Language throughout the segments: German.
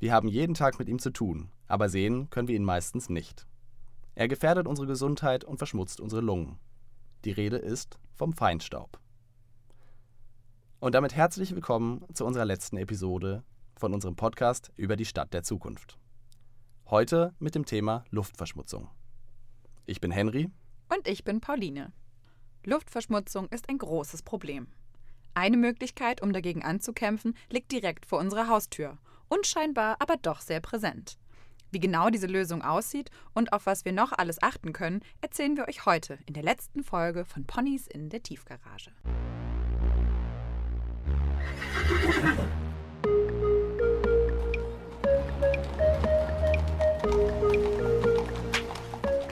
Wir haben jeden Tag mit ihm zu tun, aber sehen können wir ihn meistens nicht. Er gefährdet unsere Gesundheit und verschmutzt unsere Lungen. Die Rede ist vom Feinstaub. Und damit herzlich willkommen zu unserer letzten Episode von unserem Podcast über die Stadt der Zukunft. Heute mit dem Thema Luftverschmutzung. Ich bin Henry. Und ich bin Pauline. Luftverschmutzung ist ein großes Problem. Eine Möglichkeit, um dagegen anzukämpfen, liegt direkt vor unserer Haustür. Unscheinbar, aber doch sehr präsent. Wie genau diese Lösung aussieht und auf was wir noch alles achten können, erzählen wir euch heute in der letzten Folge von Ponys in der Tiefgarage.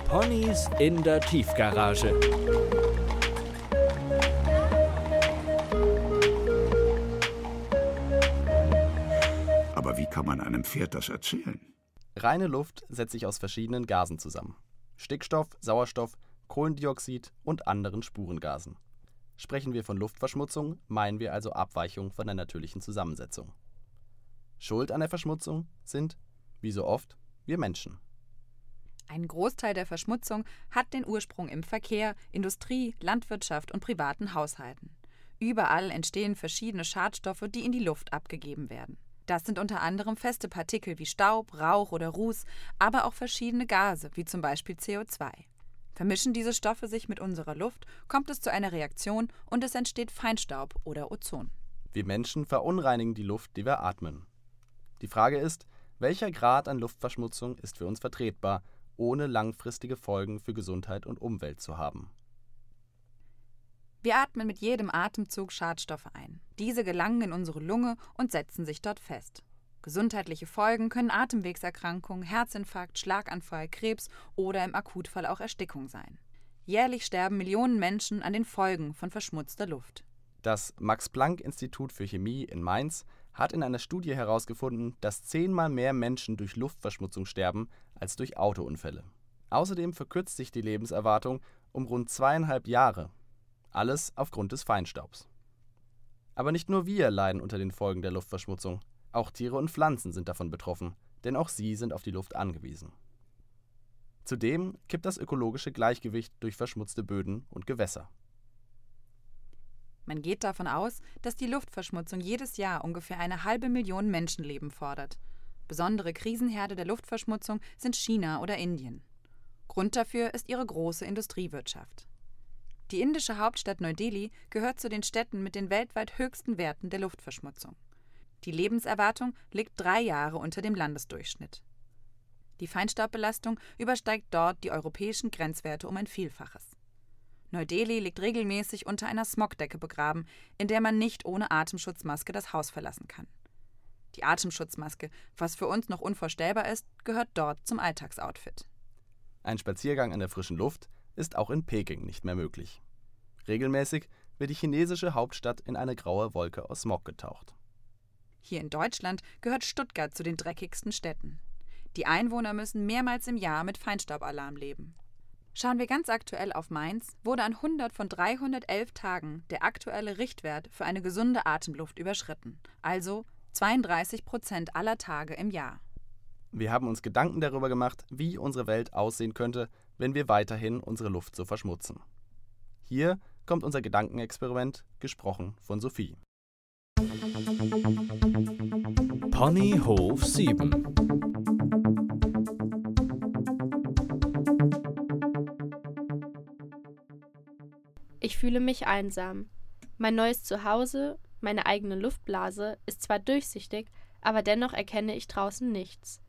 Ponys in der Tiefgarage. Kann man einem Pferd das erzählen? Reine Luft setzt sich aus verschiedenen Gasen zusammen. Stickstoff, Sauerstoff, Kohlendioxid und anderen Spurengasen. Sprechen wir von Luftverschmutzung, meinen wir also Abweichung von der natürlichen Zusammensetzung. Schuld an der Verschmutzung sind, wie so oft, wir Menschen. Ein Großteil der Verschmutzung hat den Ursprung im Verkehr, Industrie, Landwirtschaft und privaten Haushalten. Überall entstehen verschiedene Schadstoffe, die in die Luft abgegeben werden. Das sind unter anderem feste Partikel wie Staub, Rauch oder Ruß, aber auch verschiedene Gase, wie zum Beispiel CO2. Vermischen diese Stoffe sich mit unserer Luft, kommt es zu einer Reaktion und es entsteht Feinstaub oder Ozon. Wir Menschen verunreinigen die Luft, die wir atmen. Die Frage ist, welcher Grad an Luftverschmutzung ist für uns vertretbar, ohne langfristige Folgen für Gesundheit und Umwelt zu haben? Wir atmen mit jedem Atemzug Schadstoffe ein. Diese gelangen in unsere Lunge und setzen sich dort fest. Gesundheitliche Folgen können Atemwegserkrankungen, Herzinfarkt, Schlaganfall, Krebs oder im Akutfall auch Erstickung sein. Jährlich sterben Millionen Menschen an den Folgen von verschmutzter Luft. Das Max-Planck-Institut für Chemie in Mainz hat in einer Studie herausgefunden, dass zehnmal mehr Menschen durch Luftverschmutzung sterben als durch Autounfälle. Außerdem verkürzt sich die Lebenserwartung um rund zweieinhalb Jahre alles aufgrund des Feinstaubs. Aber nicht nur wir leiden unter den Folgen der Luftverschmutzung, auch Tiere und Pflanzen sind davon betroffen, denn auch sie sind auf die Luft angewiesen. Zudem kippt das ökologische Gleichgewicht durch verschmutzte Böden und Gewässer. Man geht davon aus, dass die Luftverschmutzung jedes Jahr ungefähr eine halbe Million Menschenleben fordert. Besondere Krisenherde der Luftverschmutzung sind China oder Indien. Grund dafür ist ihre große Industriewirtschaft. Die indische Hauptstadt Neu-Delhi gehört zu den Städten mit den weltweit höchsten Werten der Luftverschmutzung. Die Lebenserwartung liegt drei Jahre unter dem Landesdurchschnitt. Die Feinstaubbelastung übersteigt dort die europäischen Grenzwerte um ein Vielfaches. Neu-Delhi liegt regelmäßig unter einer Smogdecke begraben, in der man nicht ohne Atemschutzmaske das Haus verlassen kann. Die Atemschutzmaske, was für uns noch unvorstellbar ist, gehört dort zum Alltagsoutfit. Ein Spaziergang in der frischen Luft ist auch in Peking nicht mehr möglich. Regelmäßig wird die chinesische Hauptstadt in eine graue Wolke aus Smog getaucht. Hier in Deutschland gehört Stuttgart zu den dreckigsten Städten. Die Einwohner müssen mehrmals im Jahr mit Feinstaubalarm leben. Schauen wir ganz aktuell auf Mainz, wurde an 100 von 311 Tagen der aktuelle Richtwert für eine gesunde Atemluft überschritten, also 32 Prozent aller Tage im Jahr. Wir haben uns Gedanken darüber gemacht, wie unsere Welt aussehen könnte, wenn wir weiterhin unsere Luft so verschmutzen. Hier kommt unser Gedankenexperiment, gesprochen von Sophie. Ponyhof 7 Ich fühle mich einsam. Mein neues Zuhause, meine eigene Luftblase, ist zwar durchsichtig, aber dennoch erkenne ich draußen nichts.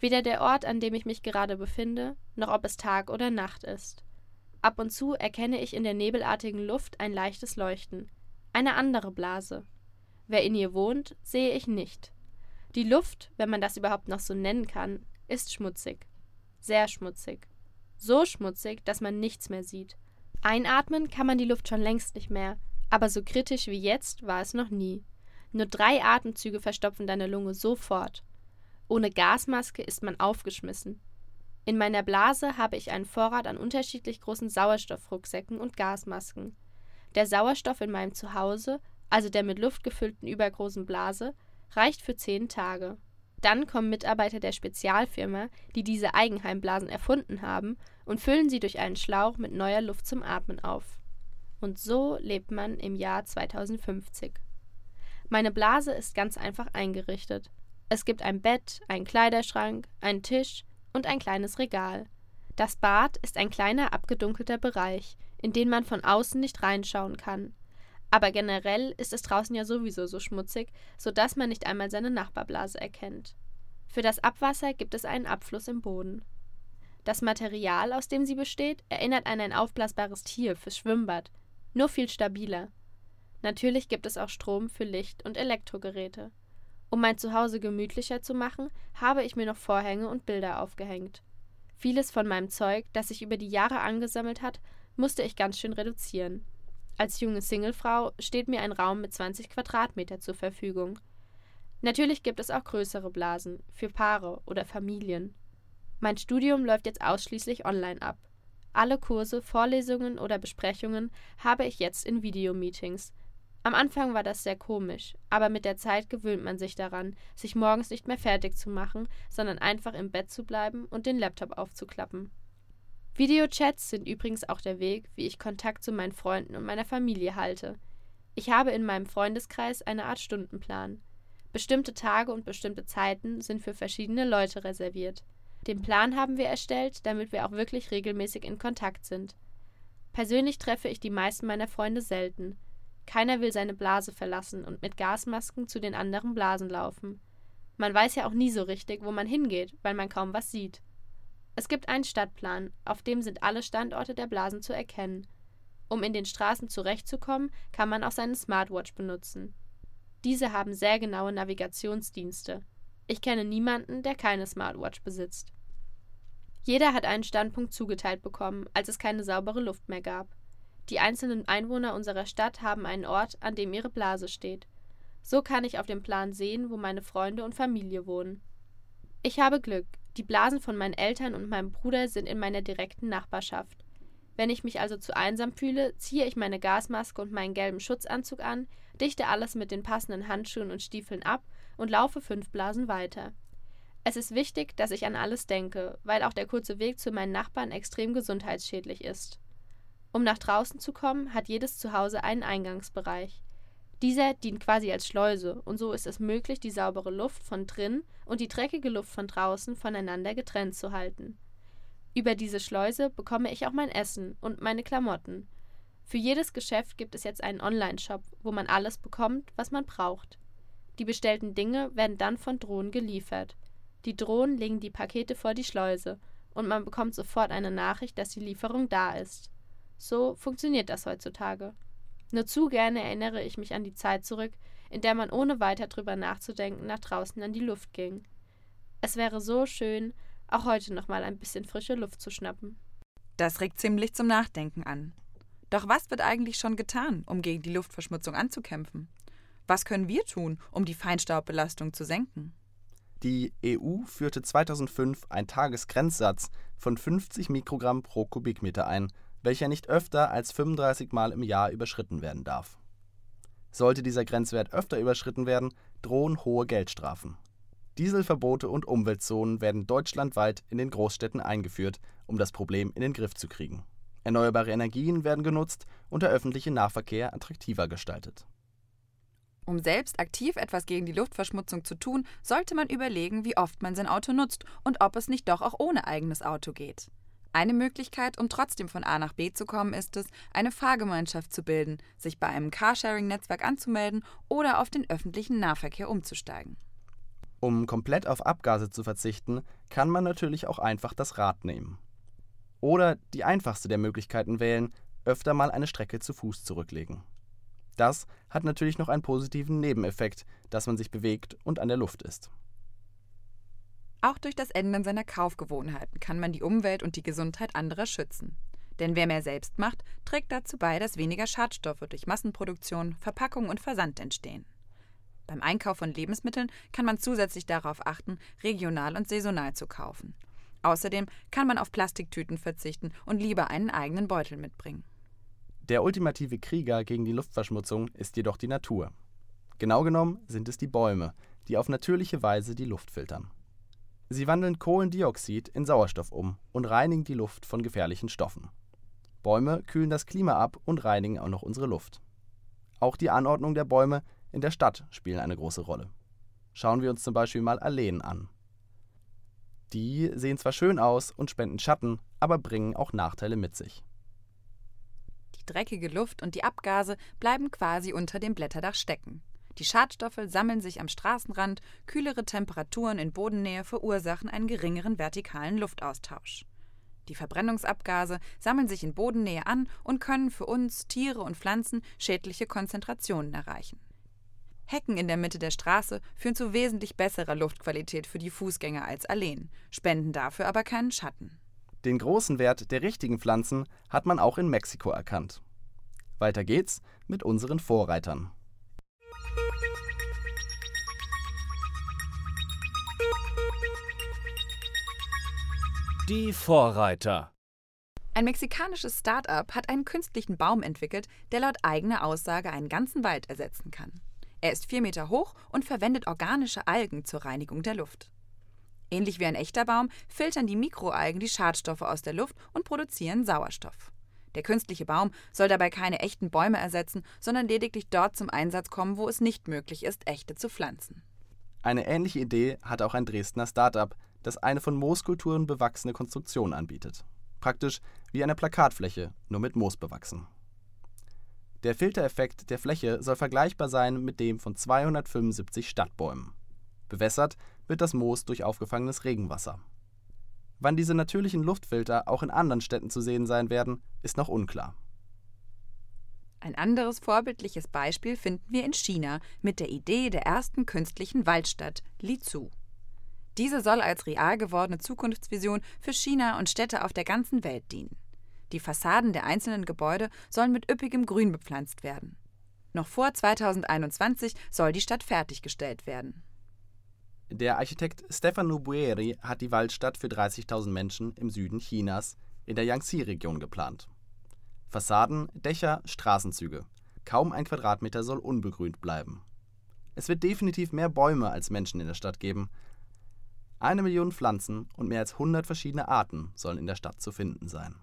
Weder der Ort, an dem ich mich gerade befinde, noch ob es Tag oder Nacht ist. Ab und zu erkenne ich in der nebelartigen Luft ein leichtes Leuchten. Eine andere Blase. Wer in ihr wohnt, sehe ich nicht. Die Luft, wenn man das überhaupt noch so nennen kann, ist schmutzig. Sehr schmutzig. So schmutzig, dass man nichts mehr sieht. Einatmen kann man die Luft schon längst nicht mehr, aber so kritisch wie jetzt war es noch nie. Nur drei Atemzüge verstopfen deine Lunge sofort. Ohne Gasmaske ist man aufgeschmissen. In meiner Blase habe ich einen Vorrat an unterschiedlich großen Sauerstoffrucksäcken und Gasmasken. Der Sauerstoff in meinem Zuhause, also der mit Luft gefüllten übergroßen Blase, reicht für zehn Tage. Dann kommen Mitarbeiter der Spezialfirma, die diese Eigenheimblasen erfunden haben, und füllen sie durch einen Schlauch mit neuer Luft zum Atmen auf. Und so lebt man im Jahr 2050. Meine Blase ist ganz einfach eingerichtet. Es gibt ein Bett, einen Kleiderschrank, einen Tisch und ein kleines Regal. Das Bad ist ein kleiner abgedunkelter Bereich, in den man von außen nicht reinschauen kann. Aber generell ist es draußen ja sowieso so schmutzig, so dass man nicht einmal seine Nachbarblase erkennt. Für das Abwasser gibt es einen Abfluss im Boden. Das Material, aus dem sie besteht, erinnert an ein aufblasbares Tier fürs Schwimmbad, nur viel stabiler. Natürlich gibt es auch Strom für Licht- und Elektrogeräte. Um mein Zuhause gemütlicher zu machen, habe ich mir noch Vorhänge und Bilder aufgehängt. Vieles von meinem Zeug, das sich über die Jahre angesammelt hat, musste ich ganz schön reduzieren. Als junge Singlefrau steht mir ein Raum mit 20 Quadratmeter zur Verfügung. Natürlich gibt es auch größere Blasen, für Paare oder Familien. Mein Studium läuft jetzt ausschließlich online ab. Alle Kurse, Vorlesungen oder Besprechungen habe ich jetzt in Videomeetings. Am Anfang war das sehr komisch, aber mit der Zeit gewöhnt man sich daran, sich morgens nicht mehr fertig zu machen, sondern einfach im Bett zu bleiben und den Laptop aufzuklappen. Videochats sind übrigens auch der Weg, wie ich Kontakt zu meinen Freunden und meiner Familie halte. Ich habe in meinem Freundeskreis eine Art Stundenplan. Bestimmte Tage und bestimmte Zeiten sind für verschiedene Leute reserviert. Den Plan haben wir erstellt, damit wir auch wirklich regelmäßig in Kontakt sind. Persönlich treffe ich die meisten meiner Freunde selten. Keiner will seine Blase verlassen und mit Gasmasken zu den anderen Blasen laufen. Man weiß ja auch nie so richtig, wo man hingeht, weil man kaum was sieht. Es gibt einen Stadtplan, auf dem sind alle Standorte der Blasen zu erkennen. Um in den Straßen zurechtzukommen, kann man auch seine Smartwatch benutzen. Diese haben sehr genaue Navigationsdienste. Ich kenne niemanden, der keine Smartwatch besitzt. Jeder hat einen Standpunkt zugeteilt bekommen, als es keine saubere Luft mehr gab. Die einzelnen Einwohner unserer Stadt haben einen Ort, an dem ihre Blase steht. So kann ich auf dem Plan sehen, wo meine Freunde und Familie wohnen. Ich habe Glück. Die Blasen von meinen Eltern und meinem Bruder sind in meiner direkten Nachbarschaft. Wenn ich mich also zu einsam fühle, ziehe ich meine Gasmaske und meinen gelben Schutzanzug an, dichte alles mit den passenden Handschuhen und Stiefeln ab und laufe fünf Blasen weiter. Es ist wichtig, dass ich an alles denke, weil auch der kurze Weg zu meinen Nachbarn extrem gesundheitsschädlich ist. Um nach draußen zu kommen, hat jedes Zuhause einen Eingangsbereich. Dieser dient quasi als Schleuse, und so ist es möglich, die saubere Luft von drinnen und die dreckige Luft von draußen voneinander getrennt zu halten. Über diese Schleuse bekomme ich auch mein Essen und meine Klamotten. Für jedes Geschäft gibt es jetzt einen Online-Shop, wo man alles bekommt, was man braucht. Die bestellten Dinge werden dann von Drohnen geliefert. Die Drohnen legen die Pakete vor die Schleuse und man bekommt sofort eine Nachricht, dass die Lieferung da ist. So funktioniert das heutzutage. Nur zu gerne erinnere ich mich an die Zeit zurück, in der man ohne weiter drüber nachzudenken nach draußen an die Luft ging. Es wäre so schön, auch heute noch mal ein bisschen frische Luft zu schnappen. Das regt ziemlich zum Nachdenken an. Doch was wird eigentlich schon getan, um gegen die Luftverschmutzung anzukämpfen? Was können wir tun, um die Feinstaubbelastung zu senken? Die EU führte 2005 einen Tagesgrenzsatz von 50 Mikrogramm pro Kubikmeter ein, welcher nicht öfter als 35 Mal im Jahr überschritten werden darf. Sollte dieser Grenzwert öfter überschritten werden, drohen hohe Geldstrafen. Dieselverbote und Umweltzonen werden deutschlandweit in den Großstädten eingeführt, um das Problem in den Griff zu kriegen. Erneuerbare Energien werden genutzt und der öffentliche Nahverkehr attraktiver gestaltet. Um selbst aktiv etwas gegen die Luftverschmutzung zu tun, sollte man überlegen, wie oft man sein Auto nutzt und ob es nicht doch auch ohne eigenes Auto geht. Eine Möglichkeit, um trotzdem von A nach B zu kommen, ist es, eine Fahrgemeinschaft zu bilden, sich bei einem Carsharing-Netzwerk anzumelden oder auf den öffentlichen Nahverkehr umzusteigen. Um komplett auf Abgase zu verzichten, kann man natürlich auch einfach das Rad nehmen. Oder die einfachste der Möglichkeiten wählen, öfter mal eine Strecke zu Fuß zurücklegen. Das hat natürlich noch einen positiven Nebeneffekt, dass man sich bewegt und an der Luft ist. Auch durch das Ändern seiner Kaufgewohnheiten kann man die Umwelt und die Gesundheit anderer schützen. Denn wer mehr selbst macht, trägt dazu bei, dass weniger Schadstoffe durch Massenproduktion, Verpackung und Versand entstehen. Beim Einkauf von Lebensmitteln kann man zusätzlich darauf achten, regional und saisonal zu kaufen. Außerdem kann man auf Plastiktüten verzichten und lieber einen eigenen Beutel mitbringen. Der ultimative Krieger gegen die Luftverschmutzung ist jedoch die Natur. Genau genommen sind es die Bäume, die auf natürliche Weise die Luft filtern. Sie wandeln Kohlendioxid in Sauerstoff um und reinigen die Luft von gefährlichen Stoffen. Bäume kühlen das Klima ab und reinigen auch noch unsere Luft. Auch die Anordnung der Bäume in der Stadt spielen eine große Rolle. Schauen wir uns zum Beispiel mal Alleen an. Die sehen zwar schön aus und spenden Schatten, aber bringen auch Nachteile mit sich. Die dreckige Luft und die Abgase bleiben quasi unter dem Blätterdach stecken. Die Schadstoffe sammeln sich am Straßenrand, kühlere Temperaturen in Bodennähe verursachen einen geringeren vertikalen Luftaustausch. Die Verbrennungsabgase sammeln sich in Bodennähe an und können für uns, Tiere und Pflanzen schädliche Konzentrationen erreichen. Hecken in der Mitte der Straße führen zu wesentlich besserer Luftqualität für die Fußgänger als Alleen, spenden dafür aber keinen Schatten. Den großen Wert der richtigen Pflanzen hat man auch in Mexiko erkannt. Weiter geht's mit unseren Vorreitern. Die Vorreiter. Ein mexikanisches Start-up hat einen künstlichen Baum entwickelt, der laut eigener Aussage einen ganzen Wald ersetzen kann. Er ist vier Meter hoch und verwendet organische Algen zur Reinigung der Luft. Ähnlich wie ein echter Baum filtern die Mikroalgen die Schadstoffe aus der Luft und produzieren Sauerstoff. Der künstliche Baum soll dabei keine echten Bäume ersetzen, sondern lediglich dort zum Einsatz kommen, wo es nicht möglich ist, echte zu pflanzen. Eine ähnliche Idee hat auch ein Dresdner Start-up, das eine von Mooskulturen bewachsene Konstruktion anbietet. Praktisch wie eine Plakatfläche, nur mit Moos bewachsen. Der Filtereffekt der Fläche soll vergleichbar sein mit dem von 275 Stadtbäumen. Bewässert wird das Moos durch aufgefangenes Regenwasser. Wann diese natürlichen Luftfilter auch in anderen Städten zu sehen sein werden, ist noch unklar. Ein anderes vorbildliches Beispiel finden wir in China mit der Idee der ersten künstlichen Waldstadt, Lizhu. Diese soll als real gewordene Zukunftsvision für China und Städte auf der ganzen Welt dienen. Die Fassaden der einzelnen Gebäude sollen mit üppigem Grün bepflanzt werden. Noch vor 2021 soll die Stadt fertiggestellt werden. Der Architekt Stefano Bueri hat die Waldstadt für 30.000 Menschen im Süden Chinas in der Yangtze-Region geplant. Fassaden, Dächer, Straßenzüge. Kaum ein Quadratmeter soll unbegrünt bleiben. Es wird definitiv mehr Bäume als Menschen in der Stadt geben. Eine Million Pflanzen und mehr als 100 verschiedene Arten sollen in der Stadt zu finden sein.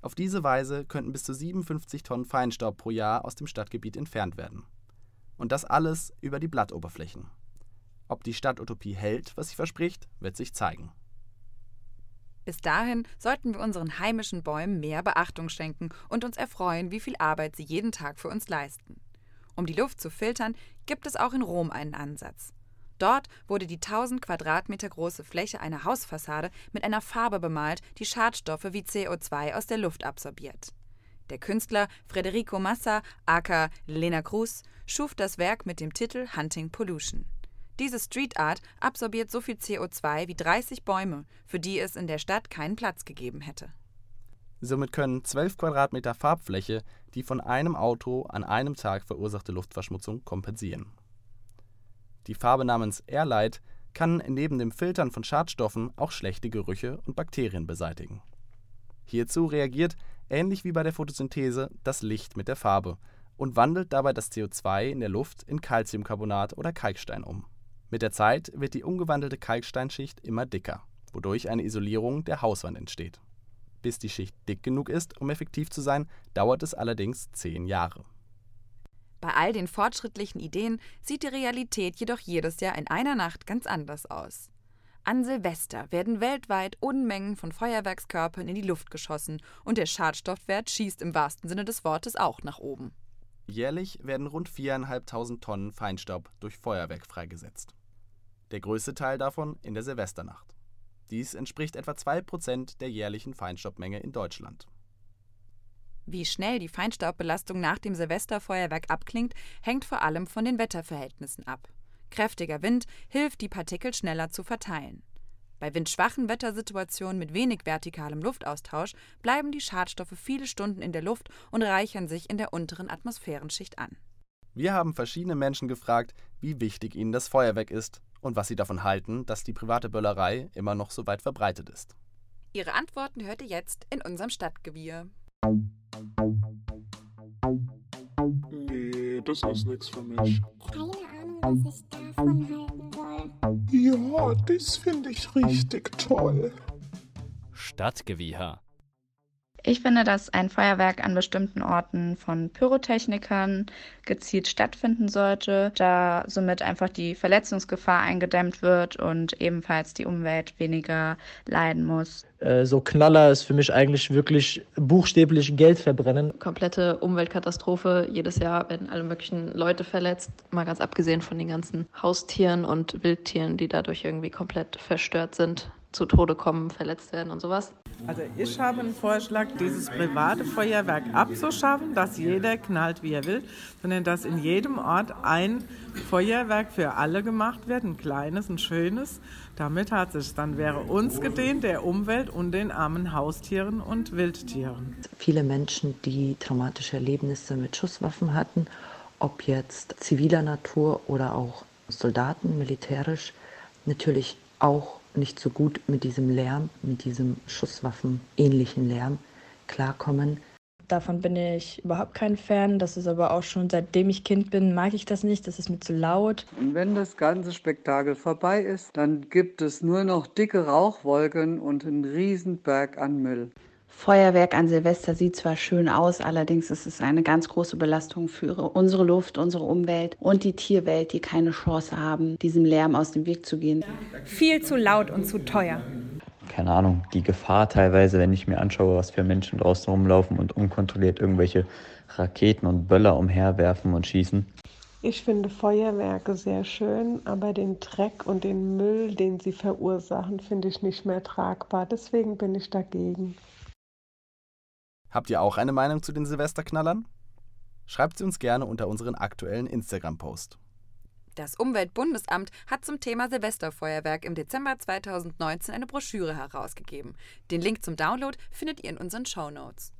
Auf diese Weise könnten bis zu 57 Tonnen Feinstaub pro Jahr aus dem Stadtgebiet entfernt werden. Und das alles über die Blattoberflächen. Ob die Stadtutopie hält, was sie verspricht, wird sich zeigen. Bis dahin sollten wir unseren heimischen Bäumen mehr Beachtung schenken und uns erfreuen, wie viel Arbeit sie jeden Tag für uns leisten. Um die Luft zu filtern, gibt es auch in Rom einen Ansatz. Dort wurde die 1000 Quadratmeter große Fläche einer Hausfassade mit einer Farbe bemalt, die Schadstoffe wie CO2 aus der Luft absorbiert. Der Künstler Federico Massa, aka Lena Cruz, schuf das Werk mit dem Titel Hunting Pollution. Diese Street Art absorbiert so viel CO2 wie 30 Bäume, für die es in der Stadt keinen Platz gegeben hätte. Somit können 12 Quadratmeter Farbfläche die von einem Auto an einem Tag verursachte Luftverschmutzung kompensieren. Die Farbe namens Airlight kann neben dem Filtern von Schadstoffen auch schlechte Gerüche und Bakterien beseitigen. Hierzu reagiert, ähnlich wie bei der Photosynthese, das Licht mit der Farbe und wandelt dabei das CO2 in der Luft in Calciumcarbonat oder Kalkstein um. Mit der Zeit wird die umgewandelte Kalksteinschicht immer dicker, wodurch eine Isolierung der Hauswand entsteht. Bis die Schicht dick genug ist, um effektiv zu sein, dauert es allerdings zehn Jahre. Bei all den fortschrittlichen Ideen sieht die Realität jedoch jedes Jahr in einer Nacht ganz anders aus. An Silvester werden weltweit Unmengen von Feuerwerkskörpern in die Luft geschossen und der Schadstoffwert schießt im wahrsten Sinne des Wortes auch nach oben. Jährlich werden rund 4.500 Tonnen Feinstaub durch Feuerwerk freigesetzt. Der größte Teil davon in der Silvesternacht. Dies entspricht etwa 2% der jährlichen Feinstaubmenge in Deutschland. Wie schnell die Feinstaubbelastung nach dem Silvesterfeuerwerk abklingt, hängt vor allem von den Wetterverhältnissen ab. Kräftiger Wind hilft, die Partikel schneller zu verteilen. Bei windschwachen Wettersituationen mit wenig vertikalem Luftaustausch bleiben die Schadstoffe viele Stunden in der Luft und reichern sich in der unteren Atmosphärenschicht an. Wir haben verschiedene Menschen gefragt, wie wichtig ihnen das Feuerwerk ist und was sie davon halten, dass die private Böllerei immer noch so weit verbreitet ist. Ihre Antworten hört ihr jetzt in unserem Stadtgewirr. Nee, das ist nichts für mich. Keine Ahnung, was ich davon halten Ja, das finde ich richtig toll. Stadtgewieher. Ich finde, dass ein Feuerwerk an bestimmten Orten von Pyrotechnikern gezielt stattfinden sollte, da somit einfach die Verletzungsgefahr eingedämmt wird und ebenfalls die Umwelt weniger leiden muss. Äh, so Knaller ist für mich eigentlich wirklich buchstäblich Geld verbrennen. Komplette Umweltkatastrophe. Jedes Jahr werden alle möglichen Leute verletzt, mal ganz abgesehen von den ganzen Haustieren und Wildtieren, die dadurch irgendwie komplett verstört sind zu Tode kommen, verletzt werden und sowas. Also ich habe einen Vorschlag, dieses private Feuerwerk abzuschaffen, dass jeder knallt, wie er will, sondern dass in jedem Ort ein Feuerwerk für alle gemacht wird, ein kleines, ein schönes. Damit hat es dann wäre uns gedient, der Umwelt und den armen Haustieren und Wildtieren. Viele Menschen, die traumatische Erlebnisse mit Schusswaffen hatten, ob jetzt ziviler Natur oder auch Soldaten, militärisch, natürlich auch nicht so gut mit diesem Lärm, mit diesem Schusswaffen-ähnlichen Lärm klarkommen. Davon bin ich überhaupt kein Fan. Das ist aber auch schon seitdem ich Kind bin, mag ich das nicht. Das ist mir zu laut. Und wenn das ganze Spektakel vorbei ist, dann gibt es nur noch dicke Rauchwolken und einen Riesenberg an Müll. Feuerwerk an Silvester sieht zwar schön aus, allerdings ist es eine ganz große Belastung für unsere Luft, unsere Umwelt und die Tierwelt, die keine Chance haben, diesem Lärm aus dem Weg zu gehen. Viel zu laut und zu teuer. Keine Ahnung, die Gefahr teilweise, wenn ich mir anschaue, was für Menschen draußen rumlaufen und unkontrolliert irgendwelche Raketen und Böller umherwerfen und schießen. Ich finde Feuerwerke sehr schön, aber den Dreck und den Müll, den sie verursachen, finde ich nicht mehr tragbar. Deswegen bin ich dagegen. Habt ihr auch eine Meinung zu den Silvesterknallern? Schreibt sie uns gerne unter unseren aktuellen Instagram-Post. Das Umweltbundesamt hat zum Thema Silvesterfeuerwerk im Dezember 2019 eine Broschüre herausgegeben. Den Link zum Download findet ihr in unseren Show Notes.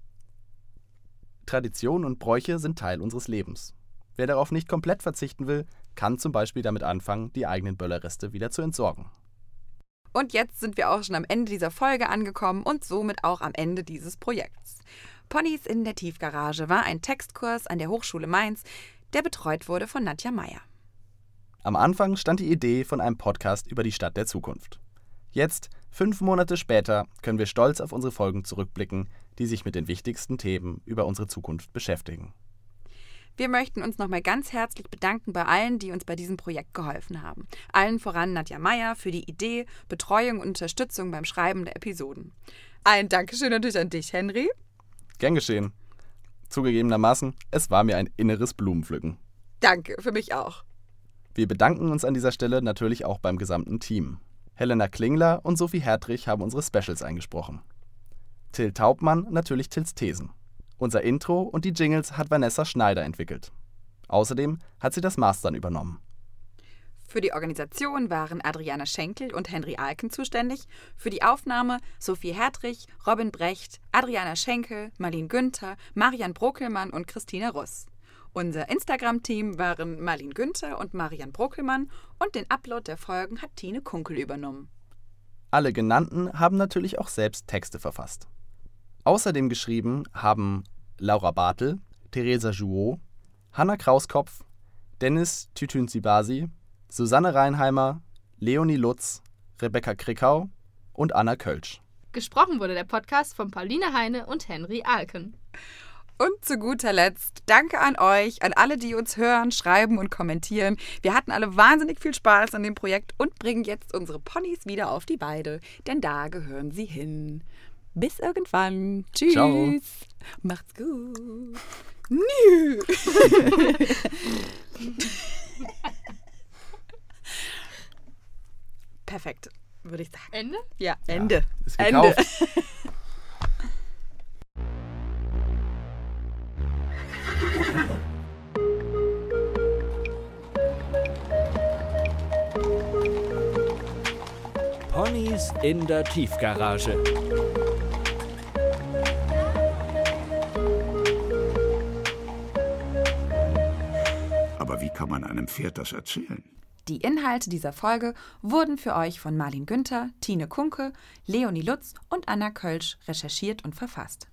Traditionen und Bräuche sind Teil unseres Lebens. Wer darauf nicht komplett verzichten will, kann zum Beispiel damit anfangen, die eigenen Böllerreste wieder zu entsorgen. Und jetzt sind wir auch schon am Ende dieser Folge angekommen und somit auch am Ende dieses Projekts. Ponys in der Tiefgarage war ein Textkurs an der Hochschule Mainz, der betreut wurde von Nadja Meyer. Am Anfang stand die Idee von einem Podcast über die Stadt der Zukunft. Jetzt, fünf Monate später, können wir stolz auf unsere Folgen zurückblicken, die sich mit den wichtigsten Themen über unsere Zukunft beschäftigen. Wir möchten uns nochmal ganz herzlich bedanken bei allen, die uns bei diesem Projekt geholfen haben. Allen voran Nadja Meyer für die Idee, Betreuung und Unterstützung beim Schreiben der Episoden. Ein Dankeschön natürlich an dich, Henry. Gern geschehen. Zugegebenermaßen, es war mir ein inneres Blumenpflücken. Danke, für mich auch. Wir bedanken uns an dieser Stelle natürlich auch beim gesamten Team. Helena Klingler und Sophie Hertrich haben unsere Specials eingesprochen. Till Taubmann natürlich Tills Thesen. Unser Intro und die Jingles hat Vanessa Schneider entwickelt. Außerdem hat sie das Mastern übernommen. Für die Organisation waren Adriana Schenkel und Henry Alken zuständig, für die Aufnahme Sophie Hertrich, Robin Brecht, Adriana Schenkel, Marlene Günther, Marian Brokelmann und Christina Russ. Unser Instagram-Team waren Marlene Günther und Marian Brokelmann und den Upload der Folgen hat Tine Kunkel übernommen. Alle genannten haben natürlich auch selbst Texte verfasst. Außerdem geschrieben haben Laura Bartel, Theresa Jouot, Hanna Krauskopf, Dennis Tütün-Sibasi, Susanne Reinheimer, Leonie Lutz, Rebecca Krickau und Anna Kölsch. Gesprochen wurde der Podcast von Pauline Heine und Henry Alken. Und zu guter Letzt, danke an euch, an alle, die uns hören, schreiben und kommentieren. Wir hatten alle wahnsinnig viel Spaß an dem Projekt und bringen jetzt unsere Ponys wieder auf die Weide, denn da gehören sie hin. Bis irgendwann. Tschüss. Ciao. Macht's gut. Nü. Perfekt, würde ich sagen. Ende? Ja, Ende. Ja, ist Ende. Ponys in der Tiefgarage. Aber wie kann man einem Pferd das erzählen? Die Inhalte dieser Folge wurden für euch von Marlin Günther, Tine Kunke, Leonie Lutz und Anna Kölsch recherchiert und verfasst.